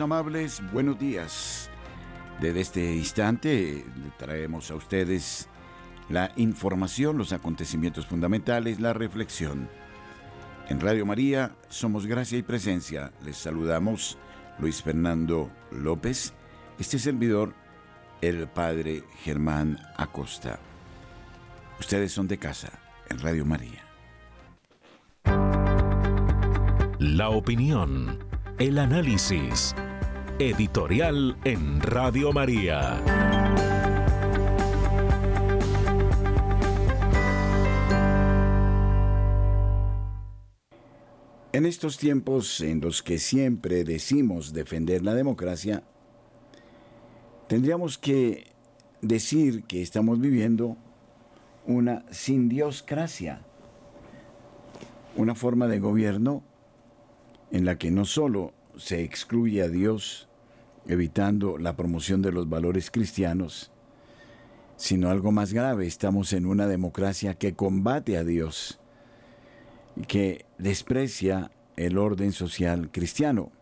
Amables, buenos días. Desde este instante traemos a ustedes la información, los acontecimientos fundamentales, la reflexión. En Radio María somos Gracia y Presencia. Les saludamos Luis Fernando López, este servidor, el Padre Germán Acosta. Ustedes son de casa en Radio María. La opinión el análisis. Editorial en Radio María. En estos tiempos en los que siempre decimos defender la democracia, tendríamos que decir que estamos viviendo una sin dioscracia, una forma de gobierno en la que no solo se excluye a Dios, evitando la promoción de los valores cristianos, sino algo más grave, estamos en una democracia que combate a Dios y que desprecia el orden social cristiano.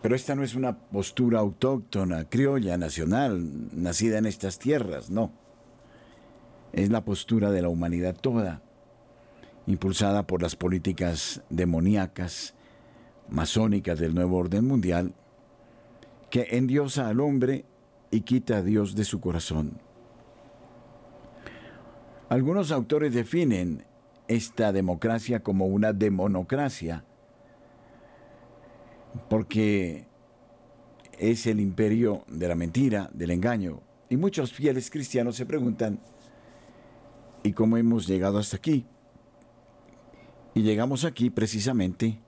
Pero esta no es una postura autóctona, criolla, nacional, nacida en estas tierras, no. Es la postura de la humanidad toda impulsada por las políticas demoníacas, masónicas del nuevo orden mundial, que endiosa al hombre y quita a Dios de su corazón. Algunos autores definen esta democracia como una demonocracia, porque es el imperio de la mentira, del engaño. Y muchos fieles cristianos se preguntan, ¿y cómo hemos llegado hasta aquí? Y llegamos aquí precisamente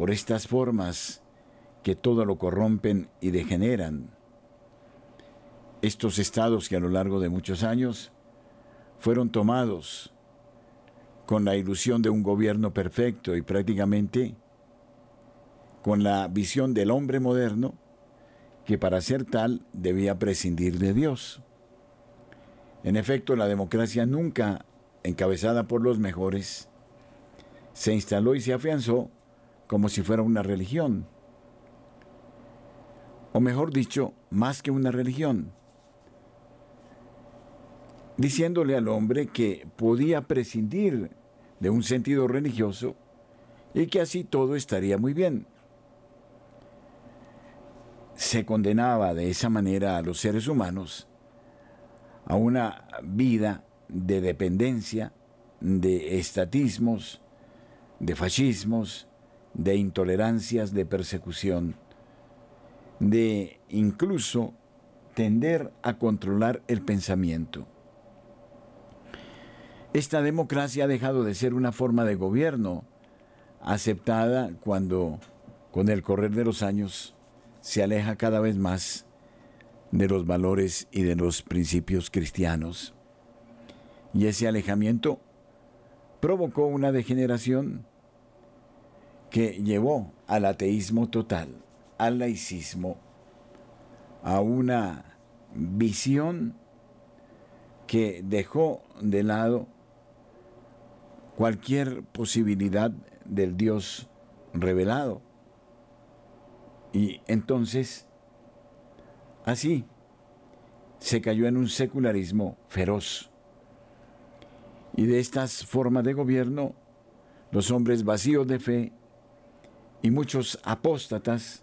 por estas formas que todo lo corrompen y degeneran. Estos estados que a lo largo de muchos años fueron tomados con la ilusión de un gobierno perfecto y prácticamente con la visión del hombre moderno que para ser tal debía prescindir de Dios. En efecto, la democracia nunca, encabezada por los mejores, se instaló y se afianzó como si fuera una religión. O mejor dicho, más que una religión. Diciéndole al hombre que podía prescindir de un sentido religioso y que así todo estaría muy bien. Se condenaba de esa manera a los seres humanos a una vida de dependencia, de estatismos, de fascismos, de intolerancias, de persecución, de incluso tender a controlar el pensamiento. Esta democracia ha dejado de ser una forma de gobierno aceptada cuando, con el correr de los años, se aleja cada vez más de los valores y de los principios cristianos. Y ese alejamiento provocó una degeneración que llevó al ateísmo total, al laicismo, a una visión que dejó de lado cualquier posibilidad del Dios revelado. Y entonces, así, se cayó en un secularismo feroz. Y de estas formas de gobierno, los hombres vacíos de fe y muchos apóstatas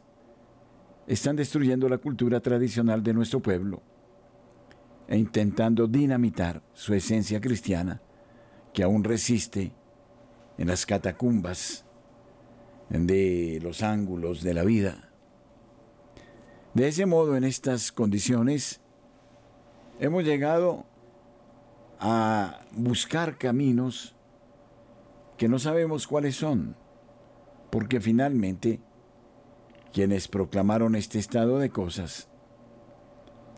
están destruyendo la cultura tradicional de nuestro pueblo e intentando dinamitar su esencia cristiana que aún resiste en las catacumbas de los ángulos de la vida. De ese modo, en estas condiciones, hemos llegado a buscar caminos que no sabemos cuáles son porque finalmente quienes proclamaron este estado de cosas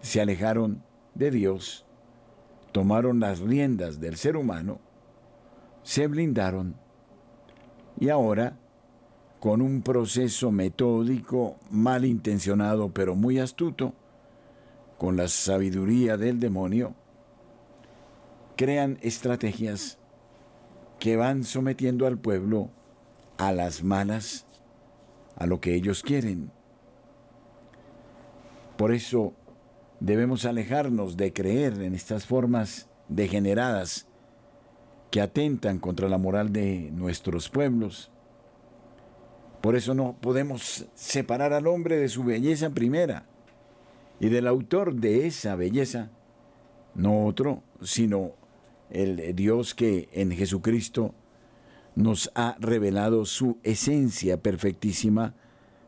se alejaron de Dios, tomaron las riendas del ser humano, se blindaron y ahora, con un proceso metódico, malintencionado pero muy astuto, con la sabiduría del demonio, crean estrategias que van sometiendo al pueblo a las malas, a lo que ellos quieren. Por eso debemos alejarnos de creer en estas formas degeneradas que atentan contra la moral de nuestros pueblos. Por eso no podemos separar al hombre de su belleza primera y del autor de esa belleza, no otro, sino el Dios que en Jesucristo nos ha revelado su esencia perfectísima,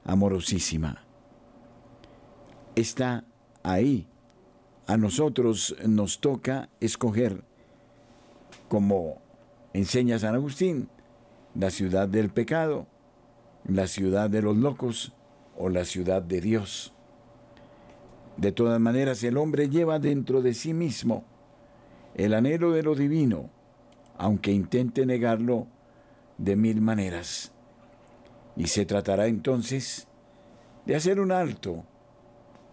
amorosísima. Está ahí. A nosotros nos toca escoger como enseña San Agustín, la ciudad del pecado, la ciudad de los locos o la ciudad de Dios. De todas maneras, el hombre lleva dentro de sí mismo el anhelo de lo divino, aunque intente negarlo de mil maneras. Y se tratará entonces de hacer un alto,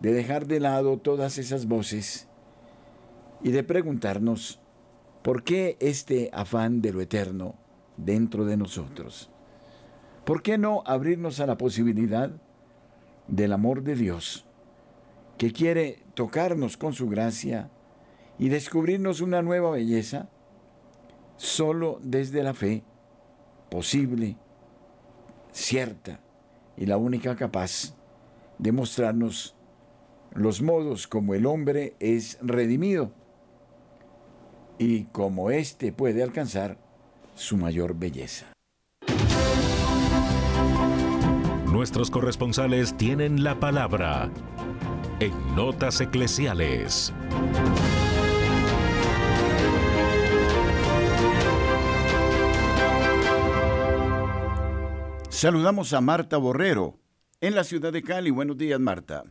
de dejar de lado todas esas voces y de preguntarnos ¿Por qué este afán de lo eterno dentro de nosotros? ¿Por qué no abrirnos a la posibilidad del amor de Dios, que quiere tocarnos con su gracia y descubrirnos una nueva belleza solo desde la fe posible, cierta y la única capaz de mostrarnos los modos como el hombre es redimido y como éste puede alcanzar su mayor belleza. Nuestros corresponsales tienen la palabra en Notas Eclesiales. Saludamos a Marta Borrero en la ciudad de Cali. Buenos días, Marta.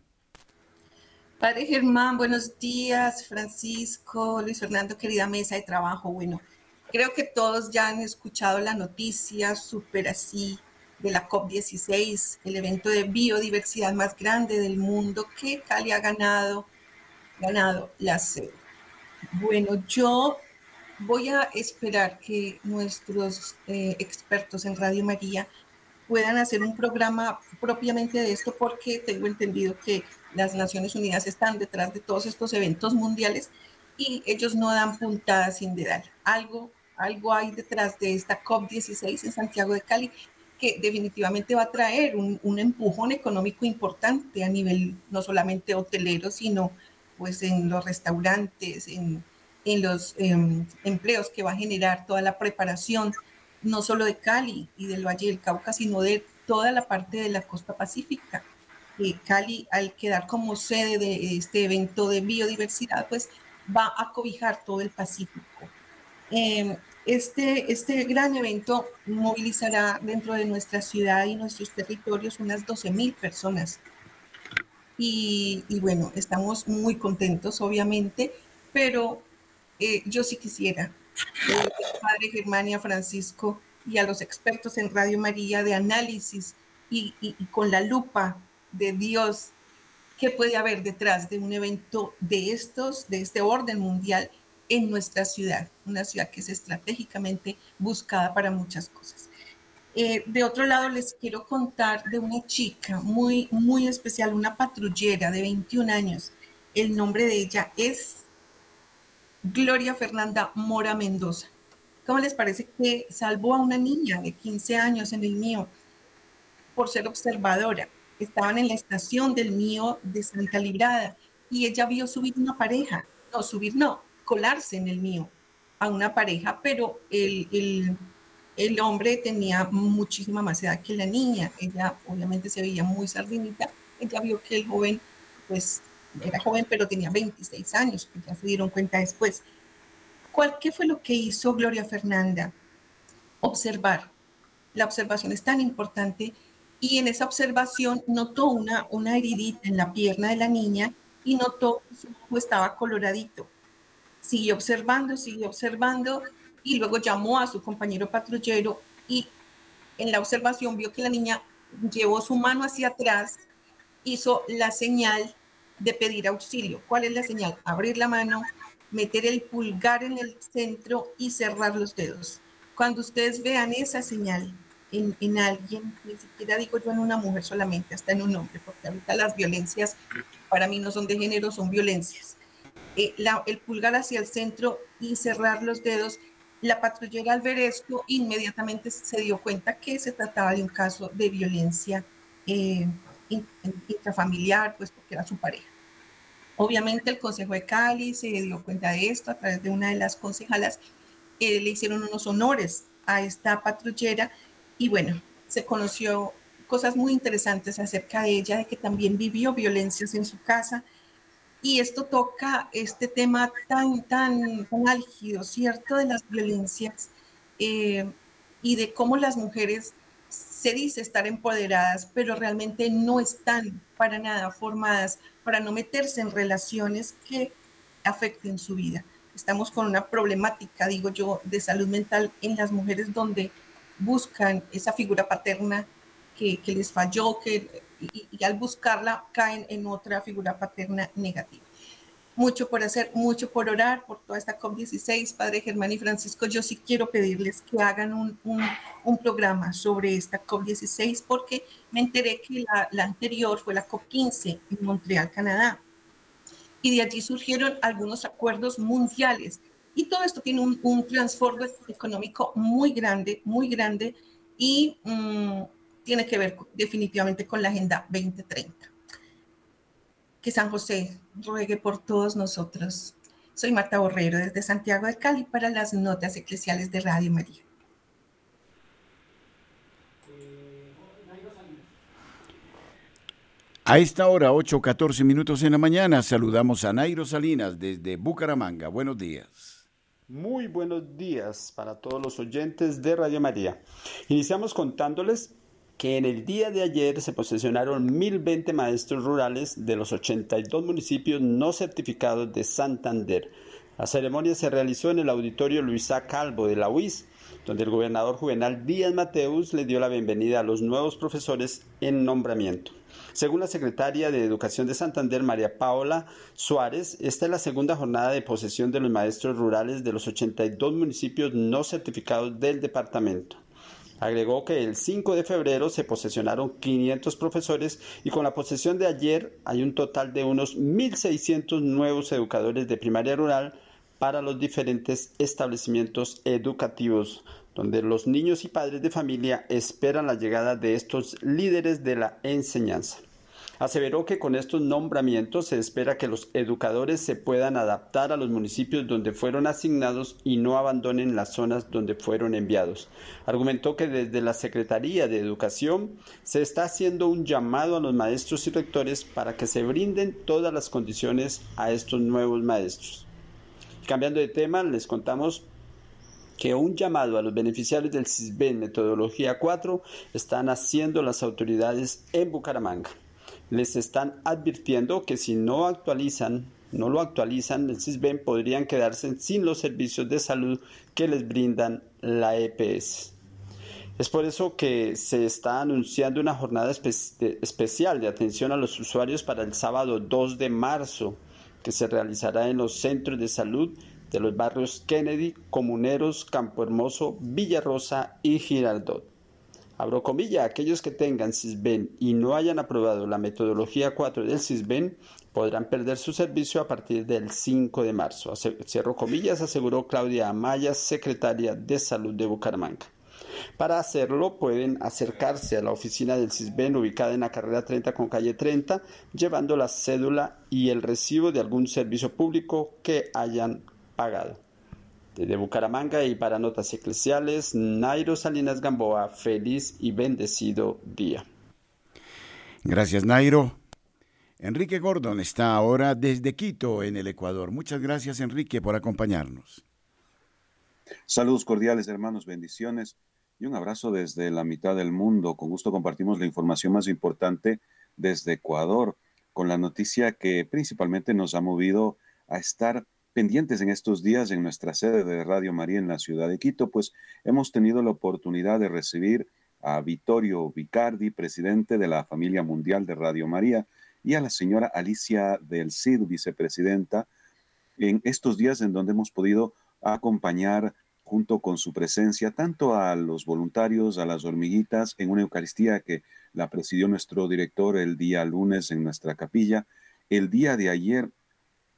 Padre Germán, buenos días. Francisco, Luis Fernando, querida mesa de trabajo. Bueno, creo que todos ya han escuchado la noticia súper así de la COP16, el evento de biodiversidad más grande del mundo que Cali ha ganado, ganado la sede. Bueno, yo voy a esperar que nuestros eh, expertos en Radio María puedan hacer un programa propiamente de esto porque tengo entendido que las Naciones Unidas están detrás de todos estos eventos mundiales y ellos no dan puntadas sin dedal. Algo, algo hay detrás de esta COP16 en Santiago de Cali que definitivamente va a traer un, un empujón económico importante a nivel no solamente hotelero, sino pues en los restaurantes, en, en los em, empleos que va a generar toda la preparación, no solo de Cali y del Valle del Cauca, sino de toda la parte de la costa pacífica. Cali, al quedar como sede de este evento de biodiversidad, pues va a cobijar todo el Pacífico. Em, este, este gran evento movilizará dentro de nuestra ciudad y nuestros territorios unas 12 mil personas. Y, bueno, estamos muy contentos, obviamente, pero eh, yo sí quisiera, eh, Padre Germania Francisco y a los expertos en Radio María de análisis y, y con la lupa de Dios que puede haber detrás de un evento de estos, de este orden mundial en nuestra ciudad, una ciudad que es estratégicamente buscada para muchas cosas. Eh, de otro lado, les quiero contar de una chica muy, muy especial, una patrullera de 21 años. El nombre de ella es Gloria Fernanda Mora Mendoza. ¿Cómo les parece que salvó a una niña de 15 años en el mío por ser observadora? estaban en la estación del mío de Santa Librada y ella vio subir una pareja, no, subir no, colarse en el mío a una pareja, pero el, el, el hombre tenía muchísima más edad que la niña, ella obviamente se veía muy sardinita, ella vio que el joven, pues era joven, pero tenía 26 años, que ya se dieron cuenta después. ¿Cuál, ¿Qué fue lo que hizo Gloria Fernanda? Observar la observación es tan importante y en esa observación notó una, una heridita en la pierna de la niña y notó que su ojo estaba coloradito. Siguió observando, siguió observando y luego llamó a su compañero patrullero y en la observación vio que la niña llevó su mano hacia atrás, hizo la señal de pedir auxilio. ¿Cuál es la señal? Abrir la mano, meter el pulgar en el centro y cerrar los dedos. Cuando ustedes vean esa señal en, alguien, ni siquiera digo yo en una mujer solamente, hasta en un hombre, porque ahorita las violencias para mí no son de género, son violencias. Eh, el pulgar hacia el centro y cerrar los dedos. La patrullera al ver esto inmediatamente se dio cuenta que se trataba de un caso de violencia eh, intrafamiliar, pues porque era su pareja. Obviamente el Consejo de Cali se dio cuenta de esto a través de una de las concejalas, eh, le hicieron unos honores a esta patrullera y bueno, se conoció cosas muy interesantes acerca de ella, de que también vivió violencias en su casa. Y esto toca este tema tan, tan, tan álgido, ¿cierto? De las violencias eh, y de cómo las mujeres se dice estar empoderadas, pero realmente no están para nada formadas para no meterse en relaciones que afecten su vida. Estamos con una problemática, digo yo, de salud mental en las mujeres donde buscan esa figura paterna que, les falló, que, y, al buscarla caen en otra figura paterna negativa. Mucho por hacer, mucho por orar por toda esta COP16. Padre Germán y Francisco, yo sí quiero pedirles que hagan un, un, programa sobre esta COP16 porque me enteré que la, anterior fue la COP15 en Montreal, Canadá. Y de allí surgieron algunos acuerdos mundiales y todo esto tiene un, un económico muy grande, muy grande, y mm, tiene que ver definitivamente con la Agenda 2030. Que San José ruegue por todos nosotros. Soy Marta Borrero desde Santiago de Cali para las notas eclesiales de Radio María. A esta hora, 8.14 minutos en la mañana, saludamos a Nairo Salinas desde Bucaramanga. Buenos días. Muy buenos días para todos los oyentes de Radio María. Iniciamos contándoles que en el día de ayer se posesionaron 1020 maestros rurales de los 82 municipios no certificados de Santander. La ceremonia se realizó en el auditorio Luisa Calvo de la UIS, donde el gobernador Juvenal Díaz Mateus le dio la bienvenida a los nuevos profesores en nombramiento. Según la secretaria de Educación de Santander, María Paola Suárez, esta es la segunda jornada de posesión de los maestros rurales de los 82 municipios no certificados del departamento. Agregó que el 5 de febrero se posesionaron 500 profesores y con la posesión de ayer hay un total de unos 1.600 nuevos educadores de primaria rural para los diferentes establecimientos educativos, donde los niños y padres de familia esperan la llegada de estos líderes de la enseñanza. Aseveró que con estos nombramientos se espera que los educadores se puedan adaptar a los municipios donde fueron asignados y no abandonen las zonas donde fueron enviados. Argumentó que desde la Secretaría de Educación se está haciendo un llamado a los maestros y rectores para que se brinden todas las condiciones a estos nuevos maestros. Cambiando de tema, les contamos que un llamado a los beneficiarios del CISBEN Metodología 4 están haciendo las autoridades en Bucaramanga les están advirtiendo que si no actualizan, no lo actualizan, el CISBEN podrían quedarse sin los servicios de salud que les brindan la EPS. Es por eso que se está anunciando una jornada especial de atención a los usuarios para el sábado 2 de marzo, que se realizará en los centros de salud de los barrios Kennedy, Comuneros, Campo Hermoso, Villarrosa y Girardot. Abro comilla, aquellos que tengan CISBEN y no hayan aprobado la metodología 4 del CISBEN podrán perder su servicio a partir del 5 de marzo. Cierro comillas, aseguró Claudia Amaya, secretaria de Salud de Bucaramanga. Para hacerlo pueden acercarse a la oficina del CISBEN ubicada en la carrera 30 con calle 30, llevando la cédula y el recibo de algún servicio público que hayan pagado. Desde Bucaramanga y para Notas Eclesiales, Nairo Salinas Gamboa, feliz y bendecido día. Gracias, Nairo. Enrique Gordon está ahora desde Quito, en el Ecuador. Muchas gracias, Enrique, por acompañarnos. Saludos cordiales, hermanos, bendiciones. y un abrazo desde la mitad del mundo. Con gusto compartimos la información más importante desde Ecuador, con la noticia que principalmente nos ha movido a estar pendientes en estos días en nuestra sede de Radio María en la ciudad de Quito, pues hemos tenido la oportunidad de recibir a Vittorio Vicardi, presidente de la familia mundial de Radio María, y a la señora Alicia del Cid, vicepresidenta, en estos días en donde hemos podido acompañar junto con su presencia tanto a los voluntarios, a las hormiguitas, en una Eucaristía que la presidió nuestro director el día lunes en nuestra capilla. El día de ayer,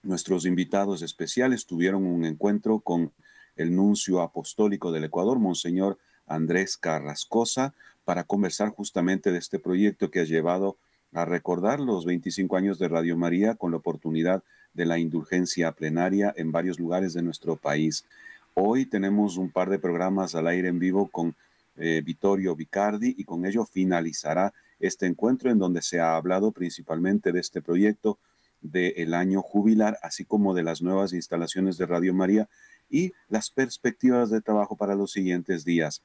nuestros invitados especiales tuvieron un encuentro con el nuncio apostólico del Ecuador, Monseñor Andrés Carrascosa, para conversar justamente de este proyecto que ha llevado a recordar los 25 años de Radio María con la oportunidad de la indulgencia plenaria en varios lugares de nuestro país. Hoy tenemos un par de programas al aire en vivo con eh, Vittorio Vicardi y con ello finalizará este encuentro en donde se ha hablado principalmente de este proyecto del año jubilar, así como de las nuevas instalaciones de Radio María y las perspectivas de trabajo para los siguientes días.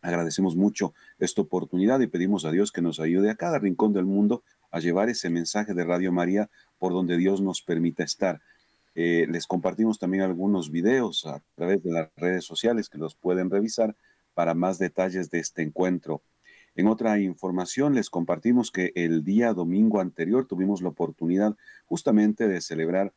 Agradecemos mucho esta oportunidad y pedimos a Dios que nos ayude a cada rincón del mundo a llevar ese mensaje de Radio María por donde Dios nos permita estar. Eh, les compartimos también algunos videos a través de las redes sociales que los pueden revisar para más detalles de este encuentro. En otra información les compartimos que el día domingo anterior tuvimos la oportunidad justamente de celebrar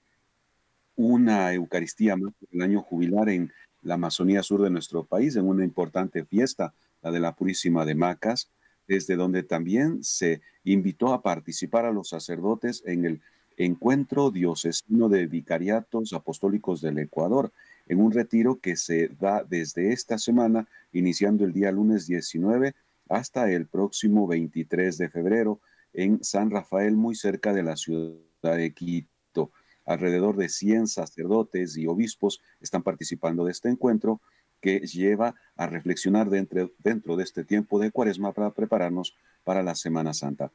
una Eucaristía más del año jubilar en la Amazonía Sur de nuestro país, en una importante fiesta, la de la Purísima de Macas, desde donde también se invitó a participar a los sacerdotes en el Encuentro Diocesano de Vicariatos Apostólicos del Ecuador, en un retiro que se da desde esta semana, iniciando el día lunes 19 hasta el próximo 23 de febrero en San Rafael, muy cerca de la ciudad de Quito. Alrededor de 100 sacerdotes y obispos están participando de este encuentro que lleva a reflexionar dentro, dentro de este tiempo de cuaresma para prepararnos para la Semana Santa.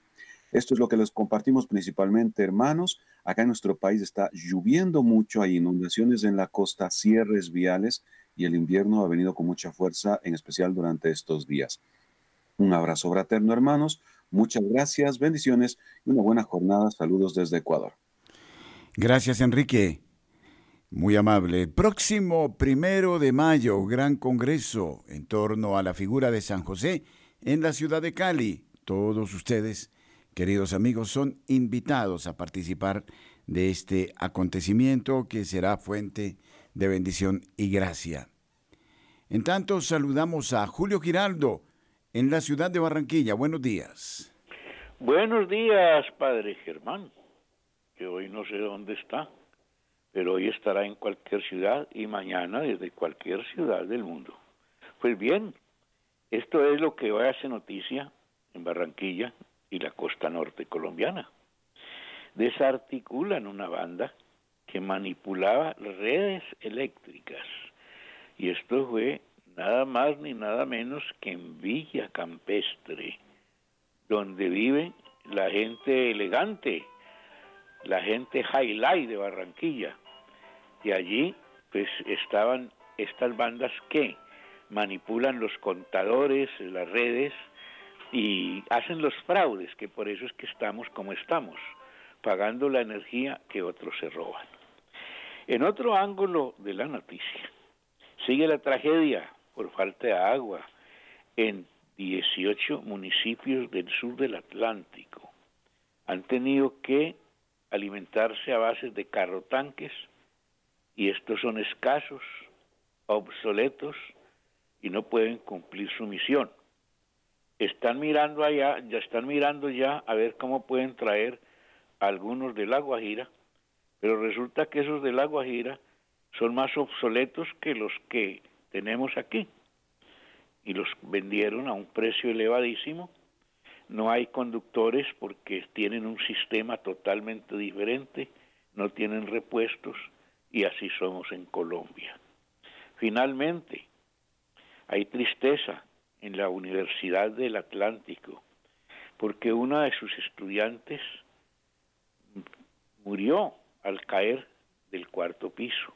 Esto es lo que les compartimos principalmente, hermanos. Acá en nuestro país está lloviendo mucho, hay inundaciones en la costa, cierres viales y el invierno ha venido con mucha fuerza, en especial durante estos días. Un abrazo fraterno, hermanos. Muchas gracias, bendiciones y una buena jornada. Saludos desde Ecuador. Gracias, Enrique. Muy amable. próximo primero de mayo, gran congreso en torno a la figura de San José en la ciudad de Cali. Todos ustedes queridos amigos, son invitados a participar de este acontecimiento que será fuente de bendición y gracia. En tanto, saludamos a Julio Giraldo en la ciudad de Barranquilla. Buenos días. Buenos días, Padre Germán, que hoy no sé dónde está, pero hoy estará en cualquier ciudad y mañana desde cualquier ciudad del mundo. Pues bien, esto es lo que hoy hace noticia en Barranquilla, y la costa norte colombiana. Desarticulan una banda que manipulaba redes eléctricas. Y esto fue nada más ni nada menos que en Villa Campestre, donde vive la gente elegante, la gente highlight de Barranquilla. Y allí pues estaban estas bandas que manipulan los contadores, las redes, y hacen los fraudes, que por eso es que estamos como estamos, pagando la energía que otros se roban. En otro ángulo de la noticia, sigue la tragedia por falta de agua en 18 municipios del sur del Atlántico. Han tenido que alimentarse a base de carrotanques y estos son escasos, obsoletos y no pueden cumplir su misión están mirando allá, ya están mirando ya a ver cómo pueden traer algunos del agua gira, pero resulta que esos del agua gira son más obsoletos que los que tenemos aquí y los vendieron a un precio elevadísimo. No hay conductores porque tienen un sistema totalmente diferente, no tienen repuestos y así somos en Colombia. Finalmente, hay tristeza en la Universidad del Atlántico, porque una de sus estudiantes murió al caer del cuarto piso.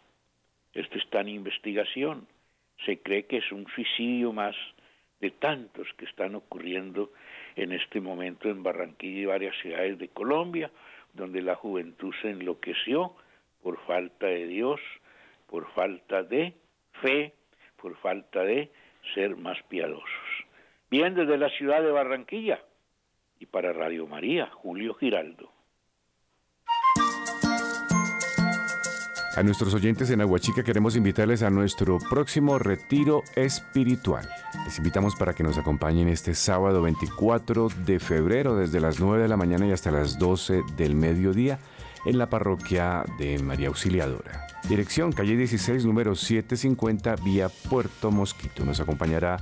Esto está en investigación. Se cree que es un suicidio más de tantos que están ocurriendo en este momento en Barranquilla y varias ciudades de Colombia, donde la juventud se enloqueció por falta de Dios, por falta de fe, por falta de ser más piadosos. Bien desde la ciudad de Barranquilla y para Radio María, Julio Giraldo. A nuestros oyentes en Aguachica queremos invitarles a nuestro próximo retiro espiritual. Les invitamos para que nos acompañen este sábado 24 de febrero desde las 9 de la mañana y hasta las 12 del mediodía en la parroquia de María Auxiliadora. Dirección calle 16, número 750, vía Puerto Mosquito. Nos acompañará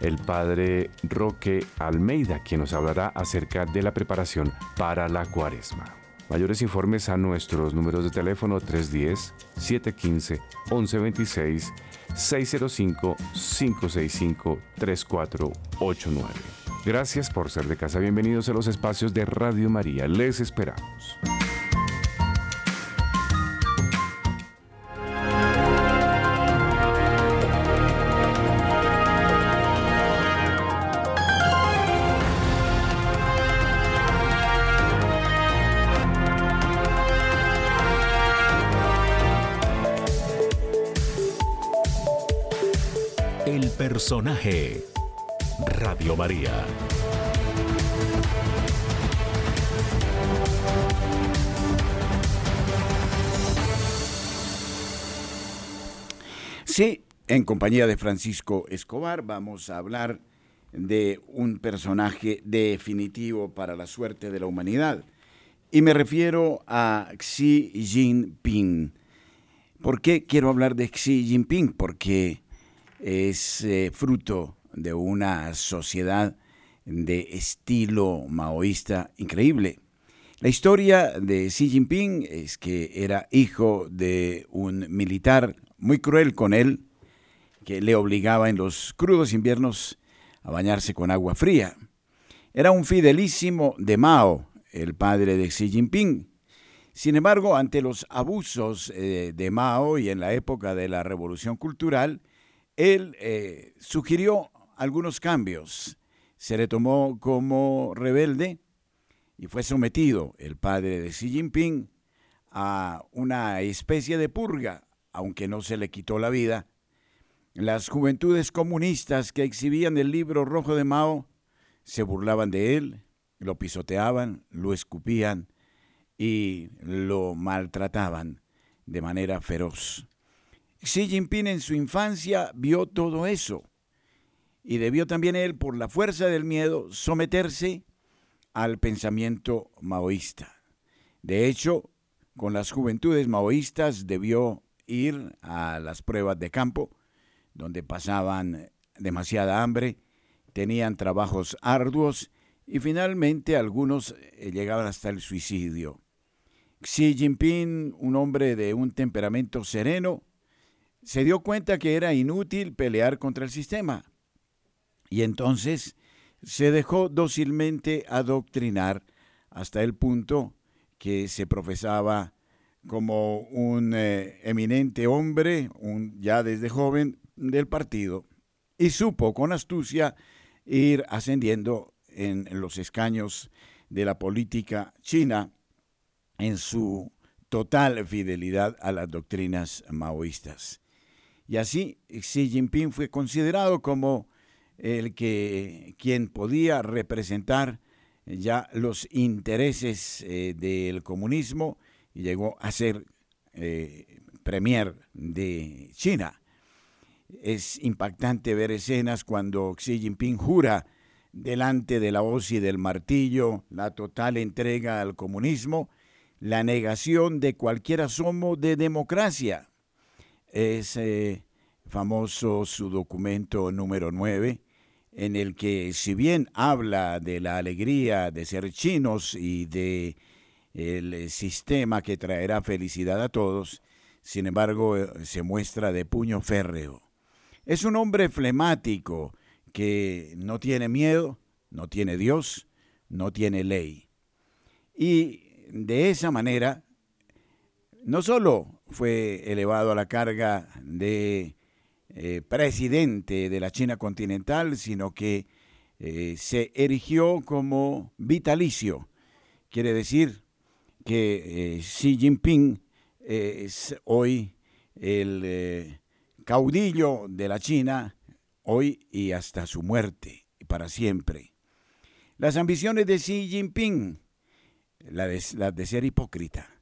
el padre Roque Almeida, quien nos hablará acerca de la preparación para la cuaresma. Mayores informes a nuestros números de teléfono 310-715-1126, 605-565-3489. Gracias por ser de casa. Bienvenidos a los espacios de Radio María. Les esperamos. Personaje. Radio María. Sí, en compañía de Francisco Escobar vamos a hablar de un personaje definitivo para la suerte de la humanidad. Y me refiero a Xi Jinping. ¿Por qué quiero hablar de Xi Jinping? Porque es eh, fruto de una sociedad de estilo maoísta increíble. La historia de Xi Jinping es que era hijo de un militar muy cruel con él, que le obligaba en los crudos inviernos a bañarse con agua fría. Era un fidelísimo de Mao, el padre de Xi Jinping. Sin embargo, ante los abusos eh, de Mao y en la época de la Revolución Cultural, él eh, sugirió algunos cambios. Se le tomó como rebelde y fue sometido el padre de Xi Jinping a una especie de purga, aunque no se le quitó la vida. Las juventudes comunistas que exhibían el libro rojo de Mao se burlaban de él, lo pisoteaban, lo escupían y lo maltrataban de manera feroz. Xi Jinping en su infancia vio todo eso y debió también él, por la fuerza del miedo, someterse al pensamiento maoísta. De hecho, con las juventudes maoístas debió ir a las pruebas de campo, donde pasaban demasiada hambre, tenían trabajos arduos y finalmente algunos eh, llegaban hasta el suicidio. Xi Jinping, un hombre de un temperamento sereno, se dio cuenta que era inútil pelear contra el sistema y entonces se dejó dócilmente adoctrinar hasta el punto que se profesaba como un eh, eminente hombre, un, ya desde joven, del partido, y supo con astucia ir ascendiendo en los escaños de la política china en su total fidelidad a las doctrinas maoístas. Y así Xi Jinping fue considerado como el que quien podía representar ya los intereses eh, del comunismo y llegó a ser eh, premier de China. Es impactante ver escenas cuando Xi Jinping jura delante de la hoz y del martillo la total entrega al comunismo, la negación de cualquier asomo de democracia es eh, famoso su documento número 9, en el que si bien habla de la alegría de ser chinos y de el sistema que traerá felicidad a todos, sin embargo eh, se muestra de puño férreo. Es un hombre flemático que no tiene miedo, no tiene Dios, no tiene ley. Y de esa manera no solo fue elevado a la carga de eh, presidente de la China continental, sino que eh, se erigió como vitalicio. Quiere decir que Xi Jinping es hoy el caudillo de la China, hoy y hasta su muerte, para siempre. Las ambiciones de Xi Jinping, las de ser hipócrita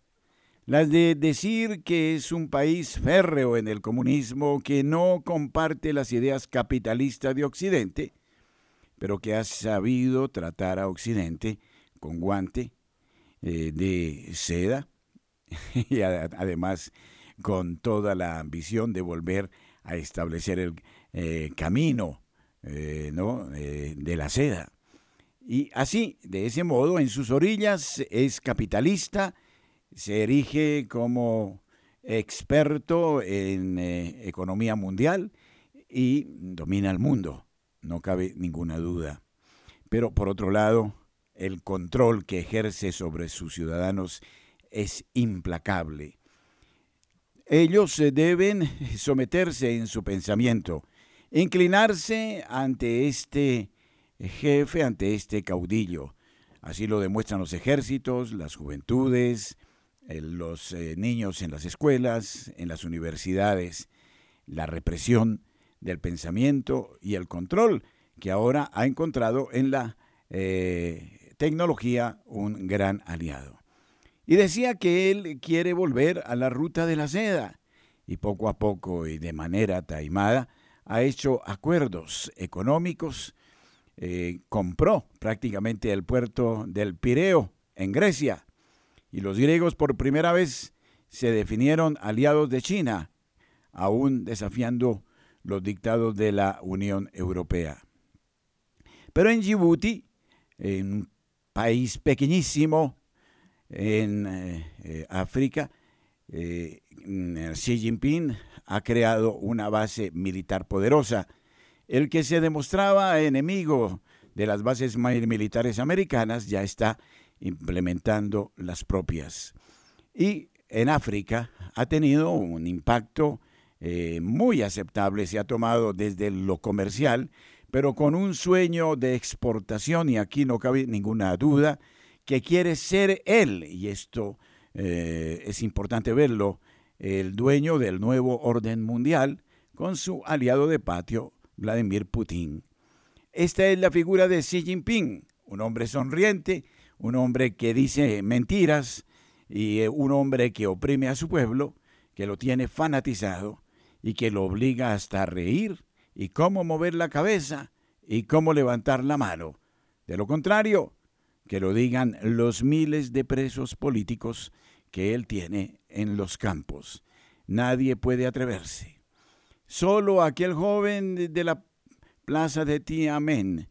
las de decir que es un país férreo en el comunismo, que no comparte las ideas capitalistas de Occidente, pero que ha sabido tratar a Occidente con guante eh, de seda y además con toda la ambición de volver a establecer el eh, camino eh, de la seda. Y así, de ese modo, en sus orillas es capitalista, se erige como experto en eh, economía mundial y domina el mundo, no cabe ninguna duda. Pero por otro lado, el control que ejerce sobre sus ciudadanos es implacable. Ellos deben someterse en su pensamiento, inclinarse ante este jefe, ante este caudillo. Así lo demuestran los ejércitos, las juventudes, eh, los eh, niños en las escuelas, en las universidades, la represión del pensamiento y el control que ahora ha encontrado en la eh, tecnología un gran aliado. Y decía que él quiere volver a la ruta de la seda y poco a poco y de manera taimada ha hecho acuerdos económicos, compró prácticamente el puerto del Pireo en Grecia, y los griegos por primera vez se definieron aliados de China, aún desafiando los dictados de la Unión Europea. Pero en Djibouti, en un país pequeñísimo en eh, eh, África, eh, Xi Jinping ha creado una base militar poderosa. El que se demostraba enemigo de las bases militares americanas ya está implementando las propias. Y en África ha tenido un impacto eh, muy aceptable, se ha tomado desde lo comercial, pero con un sueño de exportación, y aquí no cabe ninguna duda, que quiere ser él, y esto eh, es importante verlo, el dueño del nuevo orden mundial, con su aliado de patio, Vladimir Putin. Esta es la figura de Xi Jinping, un hombre sonriente, un hombre que dice mentiras y eh, un hombre que oprime a su pueblo, que lo tiene fanatizado y que lo obliga hasta a reír y cómo mover la cabeza y cómo levantar la mano. De lo contrario, que lo digan los miles de presos políticos que él tiene en los campos. Nadie puede atreverse. Solo aquel joven de la plaza de Tiamen,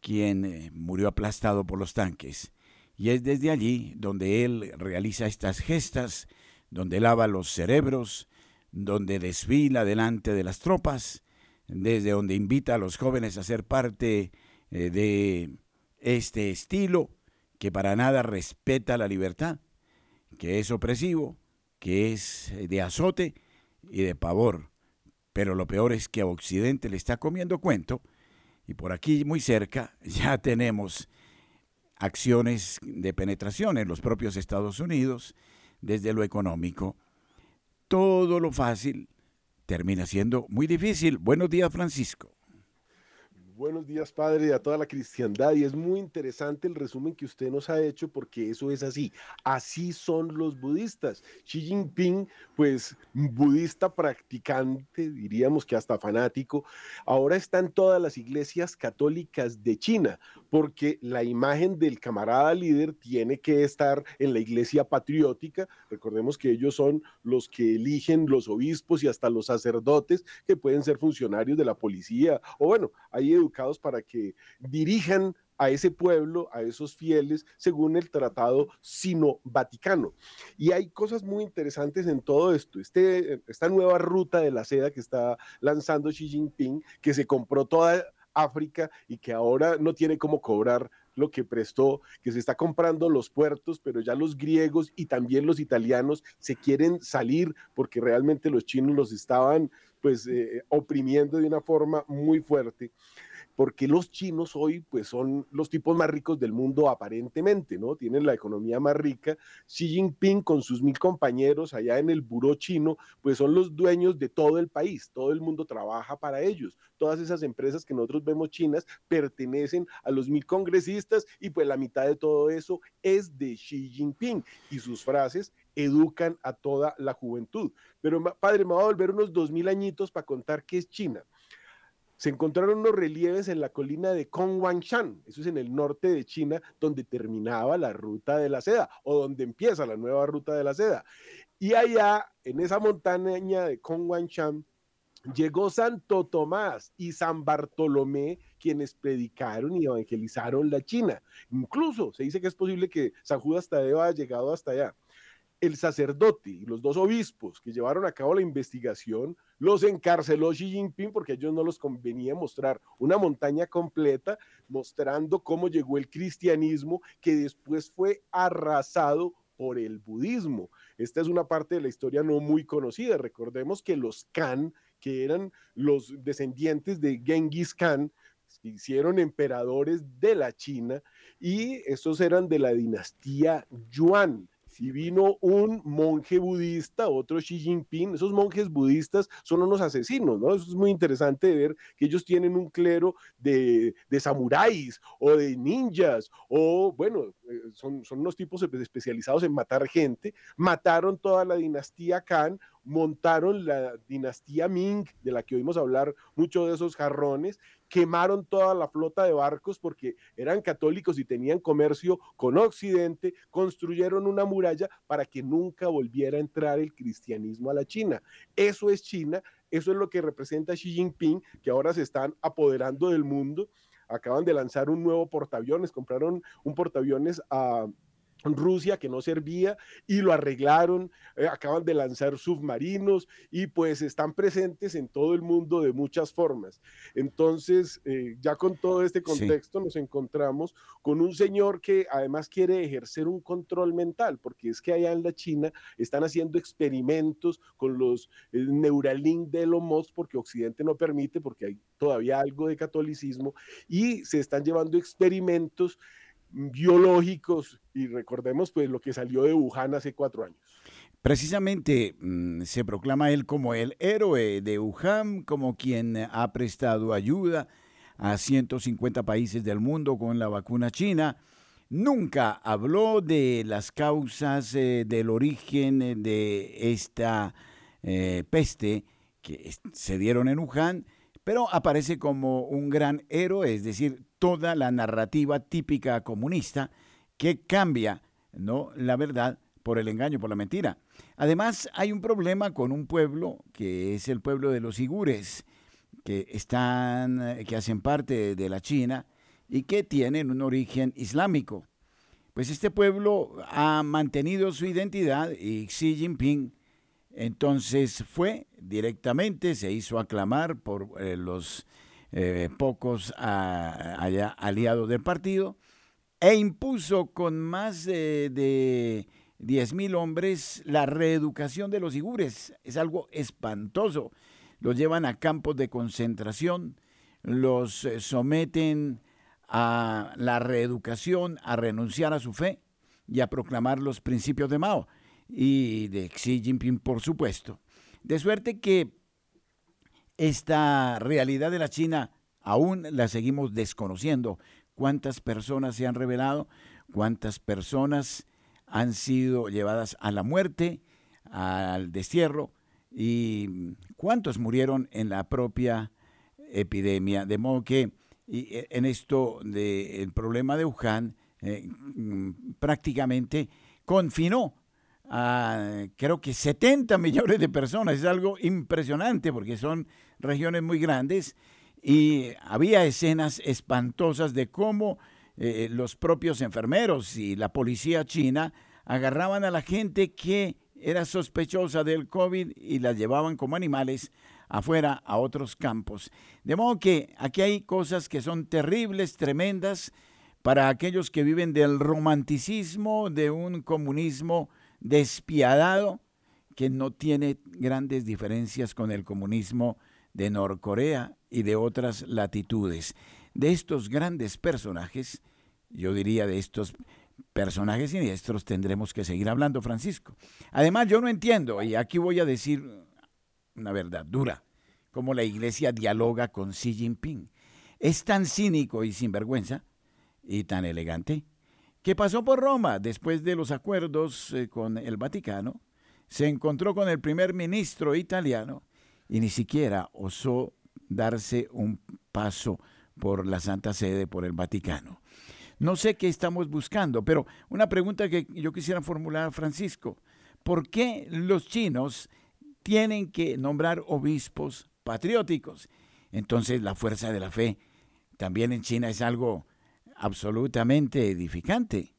quien eh, murió aplastado por los tanques, y es desde allí donde él realiza estas gestas, donde lava los cerebros, donde desfila delante de las tropas, desde donde invita a los jóvenes a ser parte eh, de este estilo que para nada respeta la libertad, que es opresivo, que es de azote y de pavor. Pero lo peor es que a Occidente le está comiendo cuento y por aquí muy cerca ya tenemos acciones de penetración en los propios Estados Unidos, desde lo económico. Todo lo fácil termina siendo muy difícil. Buenos días, Francisco. Buenos días, Padre, y a toda la cristiandad. Y es muy interesante el resumen que usted nos ha hecho porque eso es así. Así son los budistas. Xi Jinping, pues budista practicante, diríamos que hasta fanático, ahora está en todas las iglesias católicas de China porque la imagen del camarada líder tiene que estar en la iglesia patriótica. Recordemos que ellos son los que eligen los obispos y hasta los sacerdotes que pueden ser funcionarios de la policía o bueno, hay para que dirijan a ese pueblo, a esos fieles, según el tratado sino-vaticano. Y hay cosas muy interesantes en todo esto. Este, esta nueva ruta de la seda que está lanzando Xi Jinping, que se compró toda África y que ahora no tiene cómo cobrar lo que prestó, que se está comprando los puertos, pero ya los griegos y también los italianos se quieren salir porque realmente los chinos los estaban pues eh, oprimiendo de una forma muy fuerte porque los chinos hoy pues son los tipos más ricos del mundo aparentemente, ¿no? Tienen la economía más rica. Xi Jinping con sus mil compañeros allá en el buró chino, pues son los dueños de todo el país, todo el mundo trabaja para ellos. Todas esas empresas que nosotros vemos chinas pertenecen a los mil congresistas y pues la mitad de todo eso es de Xi Jinping y sus frases educan a toda la juventud. Pero padre, me va a volver unos dos mil añitos para contar qué es China se encontraron unos relieves en la colina de Kongwangshan, eso es en el norte de China, donde terminaba la ruta de la seda o donde empieza la nueva ruta de la seda. Y allá, en esa montaña de Kongwangshan, llegó Santo Tomás y San Bartolomé, quienes predicaron y evangelizaron la China. Incluso se dice que es posible que San Judas Tadeo haya llegado hasta allá el sacerdote y los dos obispos que llevaron a cabo la investigación los encarceló Xi Jinping porque a ellos no los convenía mostrar una montaña completa mostrando cómo llegó el cristianismo que después fue arrasado por el budismo. Esta es una parte de la historia no muy conocida. Recordemos que los Khan, que eran los descendientes de Genghis Khan, se hicieron emperadores de la China y estos eran de la dinastía Yuan si vino un monje budista, otro Xi Jinping, esos monjes budistas son unos asesinos, ¿no? Eso es muy interesante ver que ellos tienen un clero de, de samuráis o de ninjas, o bueno, eh, son, son unos tipos especializados en matar gente, mataron toda la dinastía Khan, montaron la dinastía Ming, de la que oímos hablar mucho de esos jarrones, quemaron toda la flota de barcos porque eran católicos y tenían comercio con Occidente, construyeron una muralla para que nunca volviera a entrar el cristianismo a la China. Eso es China, eso es lo que representa Xi Jinping, que ahora se están apoderando del mundo. Acaban de lanzar un nuevo portaaviones, compraron un portaaviones a Rusia que no servía y lo arreglaron, eh, acaban de lanzar submarinos y pues están presentes en todo el mundo de muchas formas. Entonces, eh, ya con todo este contexto nos encontramos con un señor que además quiere ejercer un control mental, porque es que allá en la China están haciendo experimentos con los eh, Neuralink de Elon Musk porque Occidente no permite, porque hay todavía algo de catolicismo y se están llevando experimentos biológicos y recordemos pues lo que salió de Wuhan hace cuatro años. Precisamente mm, se proclama él como el héroe de Wuhan, como quien ha prestado ayuda a 150 países del mundo con la vacuna china. Nunca habló de las causas eh, del origen eh, de esta eh, peste que se dieron en Wuhan, pero aparece como un gran héroe, es decir, toda la narrativa típica comunista que cambia ¿no? la verdad por el engaño, por la mentira. Además, hay un problema con un pueblo que es el pueblo de los igures, que están, que hacen parte de la China y que tienen un origen islámico. Pues este pueblo ha mantenido su identidad y Xi Jinping entonces fue directamente, se hizo aclamar por eh, los eh, pocos aliados del partido, e impuso con más de, de 10.000 hombres la reeducación de los igures. Es algo espantoso. Los llevan a campos de concentración, los eh, someten a la reeducación, a renunciar a su fe y a proclamar los principios de Mao y de Xi Jinping, por supuesto. De suerte que esta realidad de la China aún la seguimos desconociendo. ¿Cuántas personas se han revelado? ¿Cuántas personas han sido llevadas a la muerte, al destierro? ¿Y cuántos murieron en la propia epidemia? De modo que e, en esto del problema de Wuhan, eh, prácticamente confinó a creo que 70 millones de personas. Es algo impresionante porque son regiones muy grandes y había escenas espantosas de cómo eh, los propios enfermeros y la policía china agarraban a la gente que era sospechosa del COVID y la llevaban como animales afuera a otros campos. De modo que aquí hay cosas que son terribles, tremendas, para aquellos que viven del romanticismo de un comunismo despiadado que no tiene grandes diferencias con el comunismo de Norcorea y de otras latitudes. De estos grandes personajes, yo diría de estos personajes siniestros tendremos que seguir hablando, Francisco. Además, yo no entiendo, y aquí voy a decir una verdad dura, cómo la iglesia dialoga con Xi Jinping. Es tan cínico y sinvergüenza, y tan elegante, que pasó por Roma después de los acuerdos eh, con el Vaticano, se encontró con el primer ministro italiano y ni siquiera osó darse un paso por la Santa Sede, por el Vaticano. No sé qué estamos buscando, pero una pregunta que yo quisiera formular a Francisco. ¿Por qué los chinos tienen que nombrar obispos patrióticos? Entonces la fuerza de la fe también en China es algo absolutamente edificante.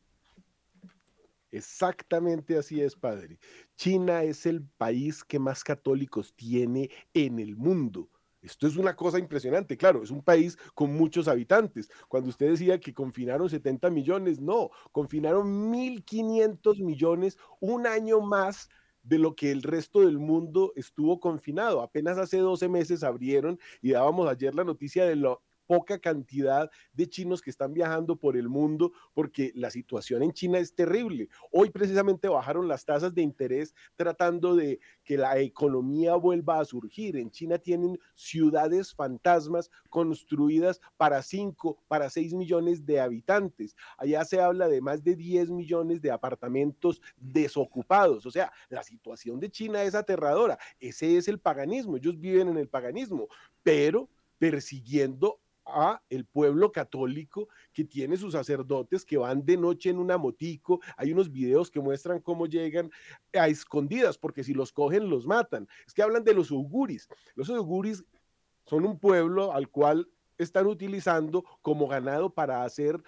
Exactamente así es, padre. China es el país que más católicos tiene en el mundo. Esto es una cosa impresionante, claro, es un país con muchos habitantes. Cuando usted decía que confinaron 70 millones, no, confinaron 1.500 millones, un año más de lo que el resto del mundo estuvo confinado. Apenas hace 12 meses abrieron y dábamos ayer la noticia de lo poca cantidad de chinos que están viajando por el mundo porque la situación en China es terrible. Hoy precisamente bajaron las tasas de interés tratando de que la economía vuelva a surgir. En China tienen ciudades fantasmas construidas para 5, para 6 millones de habitantes. Allá se habla de más de 10 millones de apartamentos desocupados. O sea, la situación de China es aterradora. Ese es el paganismo. Ellos viven en el paganismo, pero persiguiendo a el pueblo católico que tiene sus sacerdotes que van de noche en una motico. Hay unos videos que muestran cómo llegan a escondidas, porque si los cogen los matan. Es que hablan de los uguris. Los uguris son un pueblo al cual están utilizando como ganado para hacer